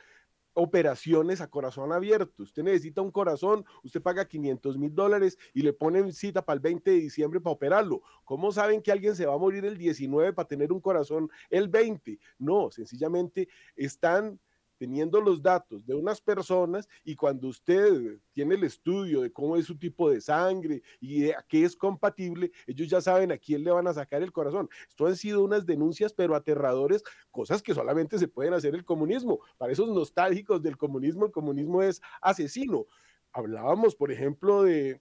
operaciones a corazón abierto. Usted necesita un corazón, usted paga 500 mil dólares y le ponen cita para el 20 de diciembre para operarlo. ¿Cómo saben que alguien se va a morir el 19 para tener un corazón el 20? No, sencillamente están teniendo los datos de unas personas y cuando usted tiene el estudio de cómo es su tipo de sangre y de a qué es compatible, ellos ya saben a quién le van a sacar el corazón. Esto han sido unas denuncias, pero aterradores, cosas que solamente se pueden hacer el comunismo. Para esos nostálgicos del comunismo, el comunismo es asesino. Hablábamos, por ejemplo, de,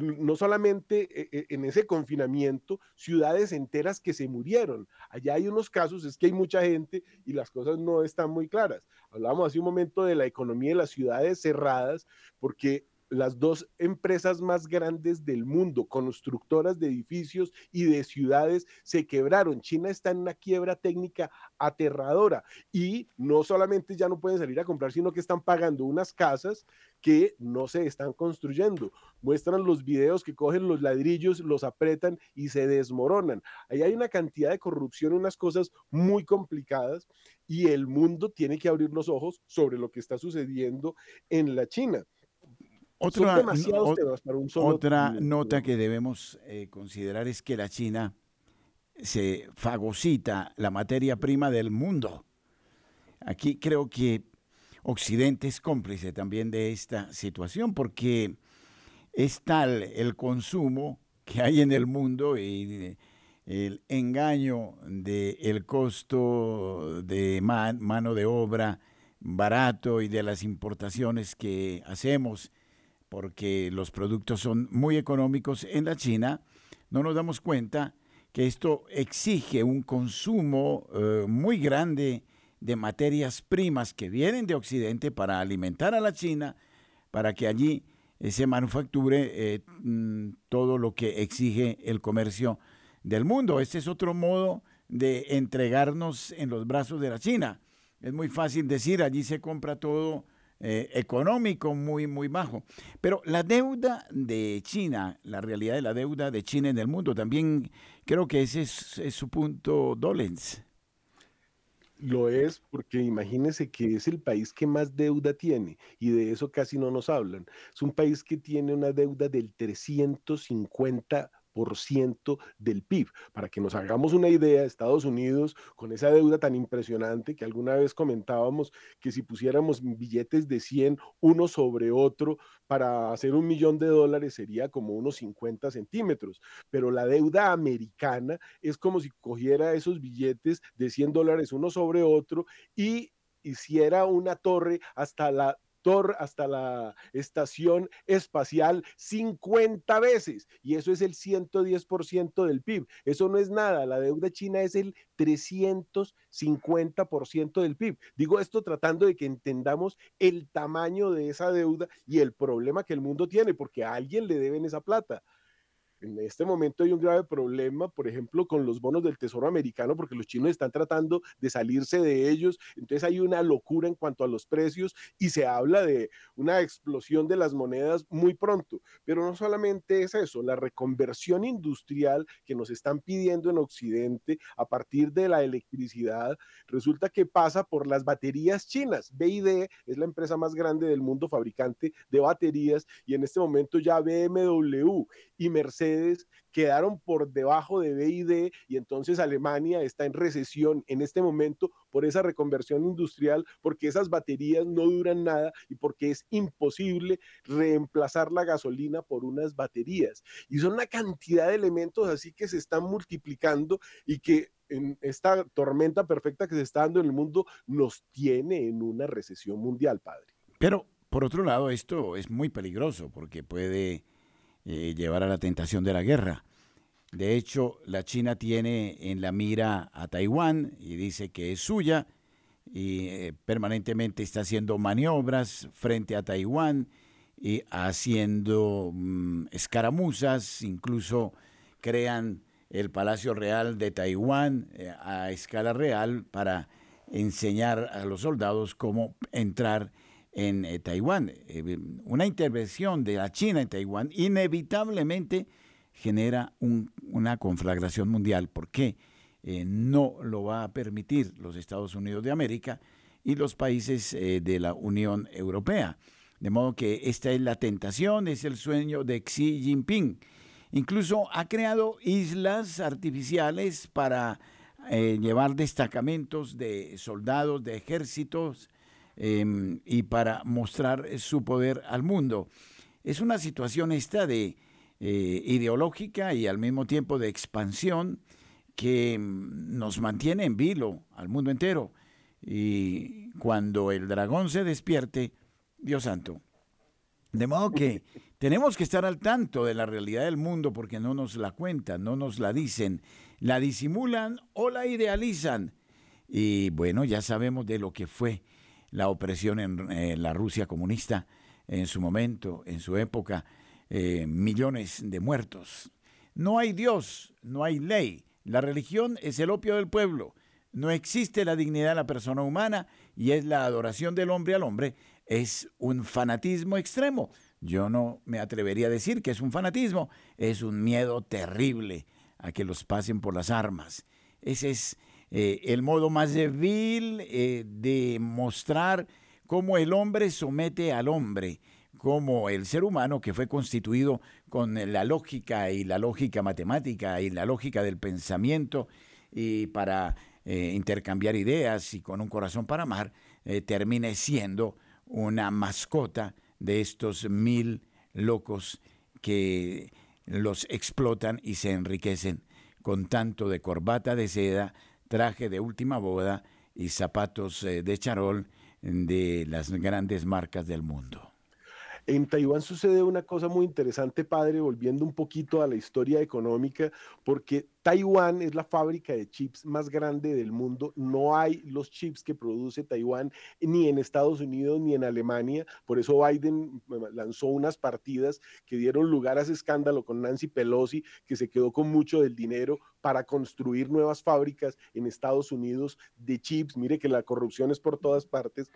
no solamente eh, eh, en ese confinamiento, ciudades enteras que se murieron. Allá hay unos casos, es que hay mucha gente y las cosas no están muy claras. Hablábamos hace un momento de la economía de las ciudades cerradas, porque las dos empresas más grandes del mundo, constructoras de edificios y de ciudades, se quebraron. China está en una quiebra técnica aterradora y no solamente ya no pueden salir a comprar, sino que están pagando unas casas que no se están construyendo. Muestran los videos que cogen los ladrillos, los apretan y se desmoronan. Ahí hay una cantidad de corrupción, unas cosas muy complicadas y el mundo tiene que abrir los ojos sobre lo que está sucediendo en la China. Otra, otra nota que debemos eh, considerar es que la China se fagocita la materia prima del mundo. Aquí creo que Occidente es cómplice también de esta situación porque es tal el consumo que hay en el mundo y el engaño del el costo de mano de obra barato y de las importaciones que hacemos porque los productos son muy económicos en la China, no nos damos cuenta que esto exige un consumo eh, muy grande de materias primas que vienen de Occidente para alimentar a la China, para que allí eh, se manufacture eh, mm, todo lo que exige el comercio del mundo. Este es otro modo de entregarnos en los brazos de la China. Es muy fácil decir, allí se compra todo eh, económico muy, muy bajo. Pero la deuda de China, la realidad de la deuda de China en el mundo, también creo que ese es, su punto dolens. Lo es porque imagínense que es el país que más deuda tiene y de eso casi no nos hablan. Es un país que tiene una deuda del 350 del PIB. Para que nos hagamos una idea, Estados Unidos, con esa deuda tan impresionante que alguna vez comentábamos que si pusiéramos billetes de 100 uno sobre otro para hacer un millón de dólares sería como unos 50 centímetros. Pero la deuda americana es como si cogiera esos billetes de 100 dólares uno sobre otro y hiciera una torre hasta la hasta la estación espacial 50 veces y eso es el 110% del PIB. Eso no es nada, la deuda china es el 350% del PIB. Digo esto tratando de que entendamos el tamaño de esa deuda y el problema que el mundo tiene, porque a alguien le deben esa plata. En este momento hay un grave problema, por ejemplo, con los bonos del Tesoro americano, porque los chinos están tratando de salirse de ellos. Entonces hay una locura en cuanto a los precios y se habla de una explosión de las monedas muy pronto. Pero no solamente es eso, la reconversión industrial que nos están pidiendo en Occidente a partir de la electricidad, resulta que pasa por las baterías chinas. BID es la empresa más grande del mundo fabricante de baterías y en este momento ya BMW y Mercedes quedaron por debajo de BID y entonces Alemania está en recesión en este momento por esa reconversión industrial, porque esas baterías no duran nada y porque es imposible reemplazar la gasolina por unas baterías. Y son una cantidad de elementos así que se están multiplicando y que en esta tormenta perfecta que se está dando en el mundo nos tiene en una recesión mundial, padre. Pero, por otro lado, esto es muy peligroso porque puede eh, llevar a la tentación de la guerra. De hecho, la China tiene en la mira a Taiwán y dice que es suya y eh, permanentemente está haciendo maniobras frente a Taiwán y haciendo mm, escaramuzas, incluso crean el Palacio Real de Taiwán eh, a escala real para enseñar a los soldados cómo entrar en eh, Taiwán. Eh, una intervención de la China en Taiwán inevitablemente genera una conflagración mundial. porque eh, no lo va a permitir los Estados Unidos de América y los países de la Unión Europea. De modo que esta es la tentación, es el sueño de Xi Jinping. Incluso ha creado islas artificiales para llevar destacamentos de soldados, de ejércitos, Em, y para mostrar su poder al mundo. Es una situación esta de eh, ideológica y al mismo tiempo de expansión que em, nos mantiene en vilo al mundo entero. Y cuando el dragón se despierte, Dios santo. De modo que tenemos que estar al tanto de la realidad del mundo porque no nos la cuentan, no nos la dicen, la disimulan o la idealizan. Y bueno, ya sabemos de lo que fue la opresión en la Rusia comunista en su momento, en su época, eh, millones de muertos. No hay Dios, no hay ley. La religión es el opio del pueblo. No existe la dignidad de la persona humana y es la adoración del hombre al hombre. Es un fanatismo extremo. Yo no me atrevería a decir que es un fanatismo, es un miedo terrible a que los pasen por las armas. Ese es eh, el modo más vil eh, de mostrar cómo el hombre somete al hombre, como el ser humano que fue constituido con la lógica y la lógica matemática y la lógica del pensamiento y para eh, intercambiar ideas y con un corazón para amar, termine siendo una mascota de estos mil locos que los explotan y se enriquecen con tanto de corbata de seda, traje de última boda y zapatos eh, de charol de las grandes marcas del mundo. En Taiwán sucede una cosa muy interesante, padre, volviendo un poquito a la historia económica, porque Taiwán es la fábrica de chips más grande del mundo. No hay los chips que produce Taiwán ni en Estados Unidos ni en Alemania. Por eso Biden lanzó unas partidas que dieron lugar a ese escándalo con Nancy Pelosi, que se quedó con mucho del dinero para construir nuevas fábricas en Estados Unidos de chips. Mire que la corrupción es por todas partes.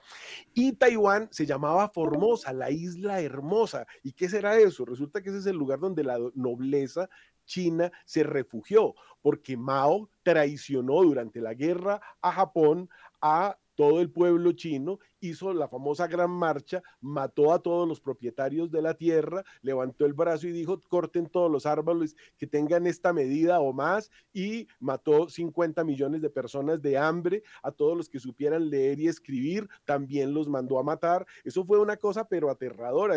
Y Taiwán se llamaba Formosa, la isla hermosa. ¿Y qué será eso? Resulta que ese es el lugar donde la nobleza China se refugió, porque Mao traicionó durante la guerra a Japón a todo el pueblo chino hizo la famosa gran marcha, mató a todos los propietarios de la tierra, levantó el brazo y dijo, corten todos los árboles que tengan esta medida o más, y mató 50 millones de personas de hambre, a todos los que supieran leer y escribir, también los mandó a matar. Eso fue una cosa, pero aterradora,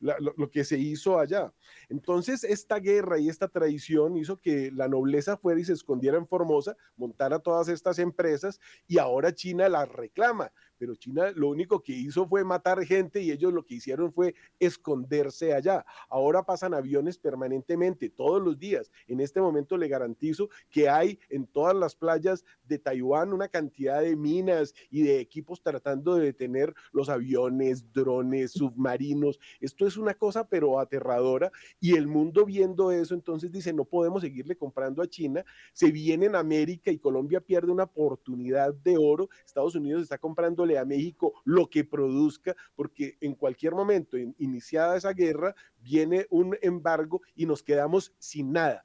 lo, que se hizo allá. Entonces, esta guerra y esta traición hizo que la nobleza fuera y se escondiera en Formosa, montara todas estas empresas y ahora China las reclama pero China lo único que hizo fue matar gente y ellos lo que hicieron fue esconderse allá. Ahora pasan aviones permanentemente, todos los días. En este momento le garantizo que hay en todas las playas de Taiwán una cantidad de minas y de equipos tratando de detener los aviones, drones, submarinos. Esto es una cosa pero aterradora y el mundo viendo eso entonces dice no podemos seguirle comprando a China, se viene en América y Colombia pierde una oportunidad de oro, Estados Unidos está comprándole a México lo que produzca, porque en cualquier momento, iniciada esa guerra, viene un embargo y nos quedamos sin nada.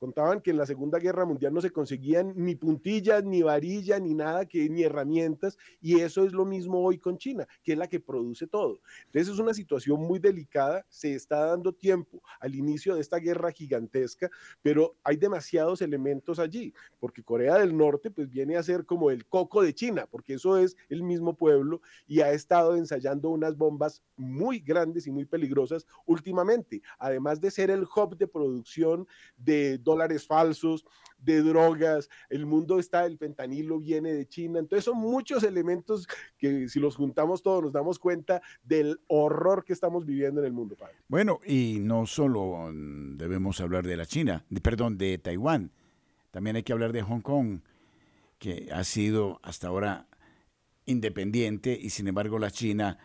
Contaban que en la Segunda Guerra Mundial no se conseguían ni puntillas, ni varillas, ni nada, ni herramientas, y eso es lo mismo hoy con China, que es la que produce todo. Entonces es una situación muy delicada, se está dando tiempo al inicio de esta guerra gigantesca, pero hay demasiados elementos allí, porque Corea del Norte pues viene a ser como el coco de China, porque eso es el mismo pueblo y ha estado ensayando unas bombas muy grandes y muy peligrosas últimamente, además de ser el hub de producción de dólares falsos, de drogas, el mundo está, el fentanilo viene de China, entonces son muchos elementos que si los juntamos todos nos damos cuenta del horror que estamos viviendo en el mundo, padre. Bueno, y no solo mm, debemos hablar de la China, perdón, de Taiwán, también hay que hablar de Hong Kong, que ha sido hasta ahora independiente y sin embargo la China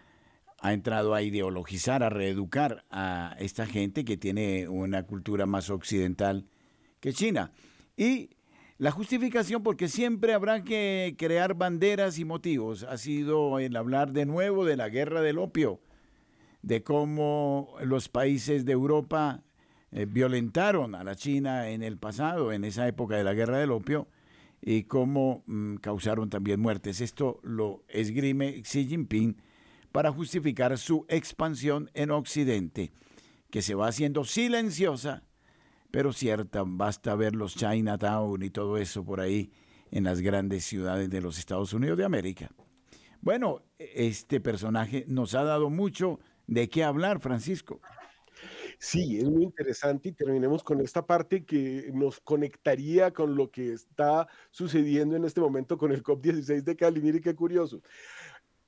ha entrado a ideologizar, a reeducar a esta gente que tiene una cultura más occidental que China. Y la justificación, porque siempre habrá que crear banderas y motivos, ha sido el hablar de nuevo de la guerra del opio, de cómo los países de Europa eh, violentaron a la China en el pasado, en esa época de la guerra del opio, y cómo mm, causaron también muertes. Esto lo esgrime Xi Jinping para justificar su expansión en Occidente, que se va haciendo silenciosa pero cierta, basta ver los Chinatown y todo eso por ahí en las grandes ciudades de los Estados Unidos de América. Bueno, este personaje nos ha dado mucho de qué hablar, Francisco. Sí, es muy interesante y terminemos con esta parte que nos conectaría con lo que está sucediendo en este momento con el COP16 de Cali. Mire qué curioso.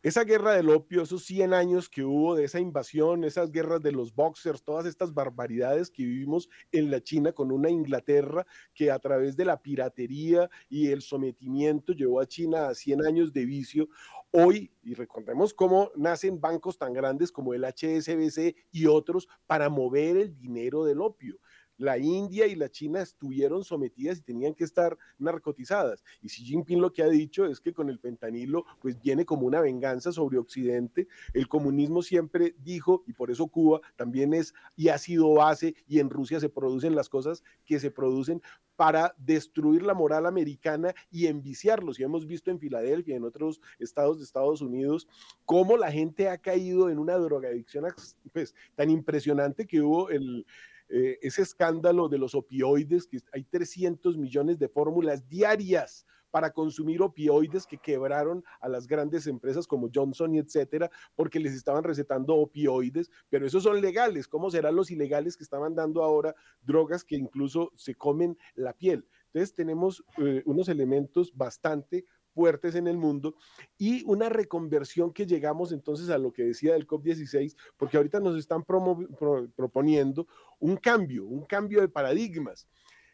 Esa guerra del opio, esos 100 años que hubo de esa invasión, esas guerras de los boxers, todas estas barbaridades que vivimos en la China con una Inglaterra que a través de la piratería y el sometimiento llevó a China a 100 años de vicio. Hoy, y recordemos cómo nacen bancos tan grandes como el HSBC y otros para mover el dinero del opio la India y la China estuvieron sometidas y tenían que estar narcotizadas. Y Xi Jinping lo que ha dicho es que con el fentanilo pues viene como una venganza sobre Occidente. El comunismo siempre dijo, y por eso Cuba también es y ha sido base, y en Rusia se producen las cosas que se producen para destruir la moral americana y enviciarlos. Y hemos visto en Filadelfia y en otros estados de Estados Unidos cómo la gente ha caído en una drogadicción pues, tan impresionante que hubo el eh, ese escándalo de los opioides, que hay 300 millones de fórmulas diarias para consumir opioides que quebraron a las grandes empresas como Johnson y etcétera, porque les estaban recetando opioides, pero esos son legales. ¿Cómo serán los ilegales que estaban dando ahora drogas que incluso se comen la piel? Entonces tenemos eh, unos elementos bastante fuertes en el mundo y una reconversión que llegamos entonces a lo que decía del COP16, porque ahorita nos están proponiendo un cambio, un cambio de paradigmas.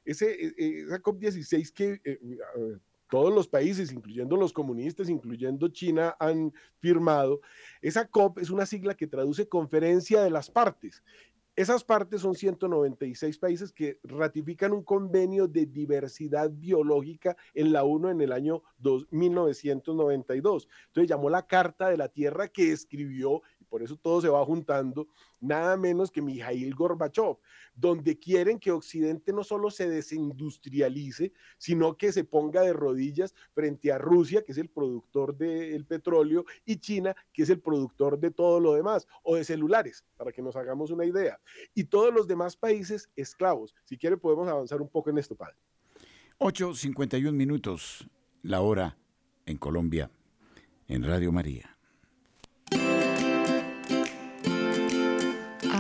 Ese, e, e, esa COP16 que eh, todos los países, incluyendo los comunistas, incluyendo China, han firmado, esa COP es una sigla que traduce conferencia de las partes esas partes son 196 países que ratifican un convenio de diversidad biológica en la ONU en el año 1992. Entonces llamó la Carta de la Tierra que escribió por eso todo se va juntando, nada menos que Mijail Gorbachev, donde quieren que Occidente no solo se desindustrialice, sino que se ponga de rodillas frente a Rusia, que es el productor del petróleo, y China, que es el productor de todo lo demás, o de celulares, para que nos hagamos una idea. Y todos los demás países esclavos. Si quiere podemos avanzar un poco en esto, padre. 8.51 minutos, la hora en Colombia, en Radio María.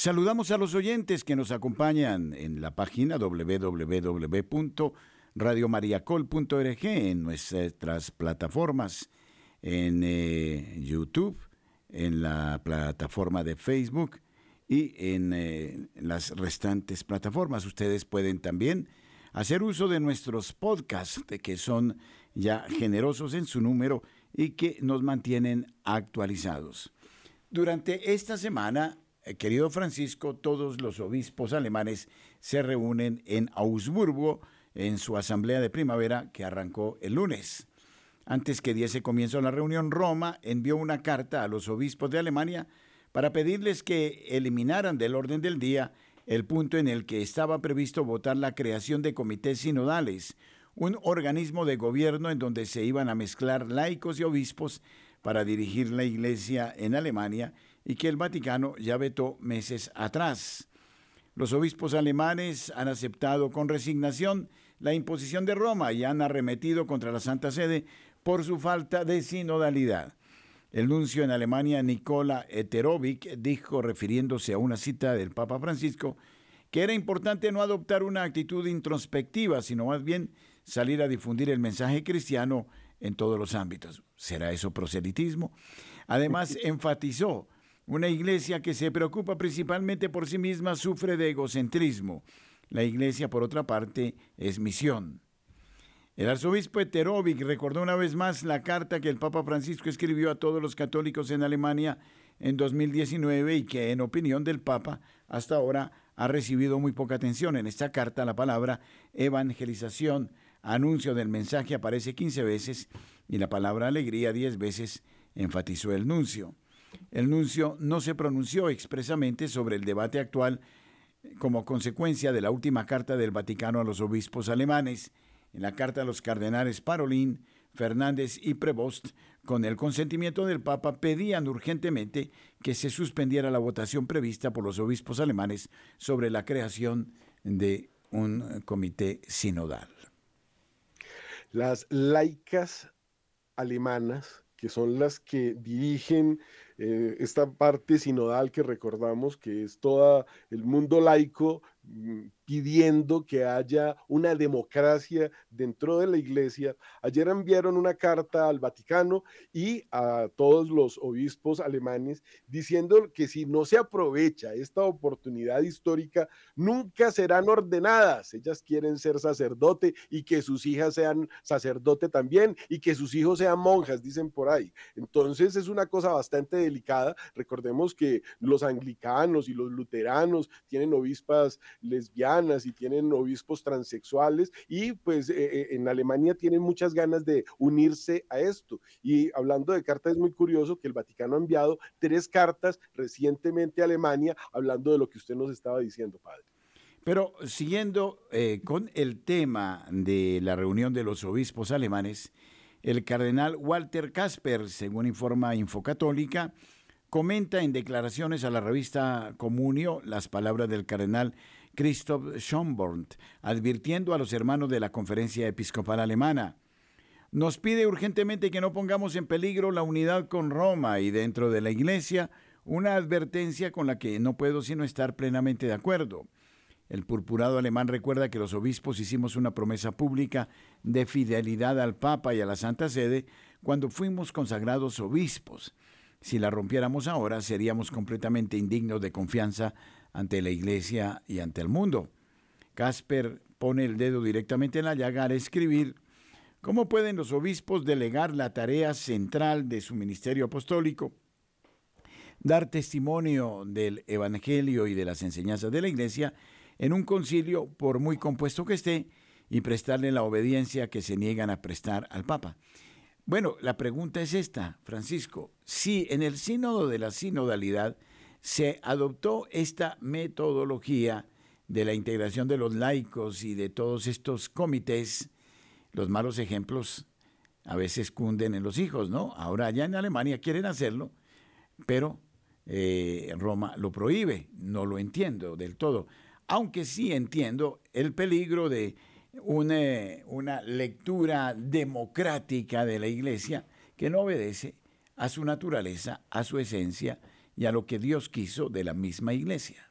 Saludamos a los oyentes que nos acompañan en la página www.radiomariacol.org, en nuestras plataformas, en eh, YouTube, en la plataforma de Facebook y en eh, las restantes plataformas. Ustedes pueden también hacer uso de nuestros podcasts, que son ya generosos en su número y que nos mantienen actualizados. Durante esta semana, querido Francisco, todos los obispos alemanes se reúnen en Augsburgo en su asamblea de primavera que arrancó el lunes. Antes que diese comienzo la reunión, Roma envió una carta a los obispos de Alemania para pedirles que eliminaran del orden del día el punto en el que estaba previsto votar la creación de comités sinodales, un organismo de gobierno en donde se iban a mezclar laicos y obispos para dirigir la Iglesia en Alemania y que el Vaticano ya vetó meses atrás. Los obispos alemanes han aceptado con resignación la imposición de Roma y han arremetido contra la Santa Sede por su falta de sinodalidad. El nuncio en Alemania, Nicola Eterovic, dijo, refiriéndose a una cita del Papa Francisco, que era importante no adoptar una actitud introspectiva, sino más bien salir a difundir el mensaje cristiano en todos los ámbitos. ¿Será eso proselitismo? Además, enfatizó, una iglesia que se preocupa principalmente por sí misma sufre de egocentrismo. La iglesia, por otra parte, es misión. El arzobispo Eterovic recordó una vez más la carta que el Papa Francisco escribió a todos los católicos en Alemania en 2019 y que, en opinión del Papa, hasta ahora ha recibido muy poca atención. En esta carta la palabra evangelización, anuncio del mensaje aparece 15 veces y la palabra alegría 10 veces, enfatizó el nuncio. El nuncio no se pronunció expresamente sobre el debate actual como consecuencia de la última carta del Vaticano a los obispos alemanes en la carta a los cardenales Parolín, Fernández y Prevost, con el consentimiento del Papa, pedían urgentemente que se suspendiera la votación prevista por los obispos alemanes sobre la creación de un comité sinodal. Las laicas alemanas, que son las que dirigen eh, esta parte sinodal que recordamos, que es todo el mundo laico pidiendo que haya una democracia dentro de la iglesia. Ayer enviaron una carta al Vaticano y a todos los obispos alemanes diciendo que si no se aprovecha esta oportunidad histórica, nunca serán ordenadas. Ellas quieren ser sacerdote y que sus hijas sean sacerdote también y que sus hijos sean monjas, dicen por ahí. Entonces es una cosa bastante delicada. Recordemos que los anglicanos y los luteranos tienen obispas lesbianas y tienen obispos transexuales y pues eh, eh, en Alemania tienen muchas ganas de unirse a esto. Y hablando de cartas, es muy curioso que el Vaticano ha enviado tres cartas recientemente a Alemania hablando de lo que usted nos estaba diciendo, padre. Pero siguiendo eh, con el tema de la reunión de los obispos alemanes, el cardenal Walter Kasper, según informa Infocatólica, comenta en declaraciones a la revista Comunio las palabras del cardenal Christoph Schomborn, advirtiendo a los hermanos de la Conferencia Episcopal Alemana. Nos pide urgentemente que no pongamos en peligro la unidad con Roma y dentro de la Iglesia, una advertencia con la que no puedo sino estar plenamente de acuerdo. El purpurado alemán recuerda que los obispos hicimos una promesa pública de fidelidad al Papa y a la Santa Sede cuando fuimos consagrados obispos. Si la rompiéramos ahora, seríamos completamente indignos de confianza ante la Iglesia y ante el mundo. Casper pone el dedo directamente en la llaga al escribir ¿Cómo pueden los obispos delegar la tarea central de su ministerio apostólico? Dar testimonio del Evangelio y de las enseñanzas de la Iglesia en un concilio, por muy compuesto que esté, y prestarle la obediencia que se niegan a prestar al Papa. Bueno, la pregunta es esta, Francisco. Si en el sínodo de la sinodalidad se adoptó esta metodología de la integración de los laicos y de todos estos comités, los malos ejemplos a veces cunden en los hijos, ¿no? Ahora allá en Alemania quieren hacerlo, pero eh, Roma lo prohíbe. No lo entiendo del todo. Aunque sí entiendo el peligro de una, una lectura democrática de la Iglesia que no obedece a su naturaleza, a su esencia y a lo que Dios quiso de la misma Iglesia.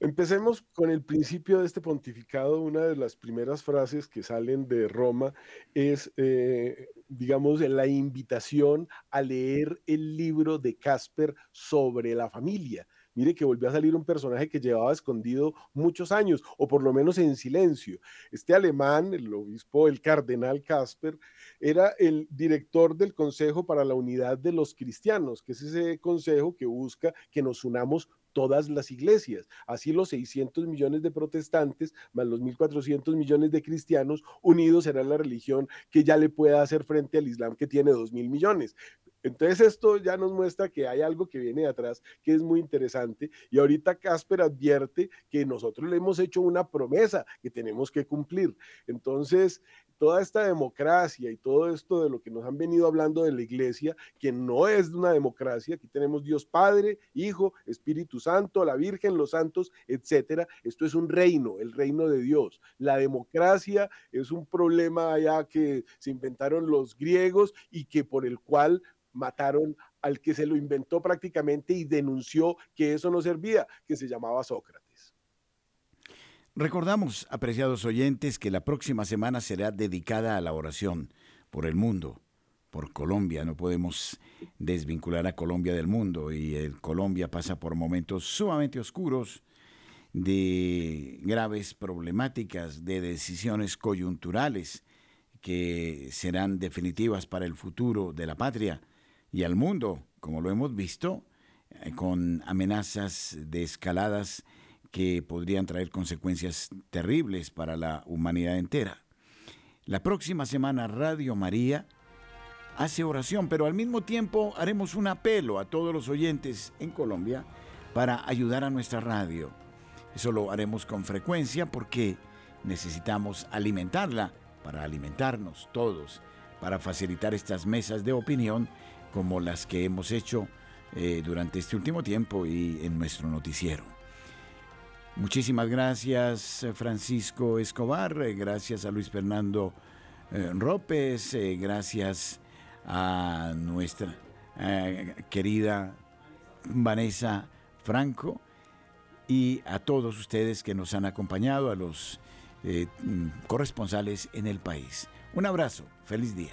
Empecemos con el principio de este pontificado. Una de las primeras frases que salen de Roma es, eh, digamos, la invitación a leer el libro de Casper sobre la familia. Mire que volvió a salir un personaje que llevaba escondido muchos años, o por lo menos en silencio. Este alemán, el obispo, el cardenal Casper, era el director del Consejo para la Unidad de los Cristianos, que es ese consejo que busca que nos unamos todas las iglesias. Así los 600 millones de protestantes más los 1.400 millones de cristianos unidos serán la religión que ya le pueda hacer frente al Islam que tiene 2.000 millones. Entonces esto ya nos muestra que hay algo que viene de atrás que es muy interesante y ahorita Casper advierte que nosotros le hemos hecho una promesa que tenemos que cumplir. Entonces toda esta democracia y todo esto de lo que nos han venido hablando de la iglesia, que no es una democracia, aquí tenemos Dios Padre, Hijo, Espíritu Santo, la Virgen, los santos, etcétera. Esto es un reino, el reino de Dios. La democracia es un problema allá que se inventaron los griegos y que por el cual mataron al que se lo inventó prácticamente y denunció que eso no servía, que se llamaba Sócrates. Recordamos, apreciados oyentes, que la próxima semana será dedicada a la oración por el mundo, por Colombia. No podemos desvincular a Colombia del mundo y el Colombia pasa por momentos sumamente oscuros de graves problemáticas, de decisiones coyunturales que serán definitivas para el futuro de la patria y al mundo, como lo hemos visto, eh, con amenazas de escaladas que podrían traer consecuencias terribles para la humanidad entera. La próxima semana Radio María hace oración, pero al mismo tiempo haremos un apelo a todos los oyentes en Colombia para ayudar a nuestra radio. Eso lo haremos con frecuencia porque necesitamos alimentarla para alimentarnos todos, para facilitar estas mesas de opinión como las que hemos hecho eh, durante este último tiempo y en nuestro noticiero. Muchísimas gracias Francisco Escobar, eh, gracias a Luis Fernando eh, López, gracias a nuestra querida Vanessa Franco y a todos ustedes que nos han acompañado, a los corresponsales en el país. Un abrazo, feliz día.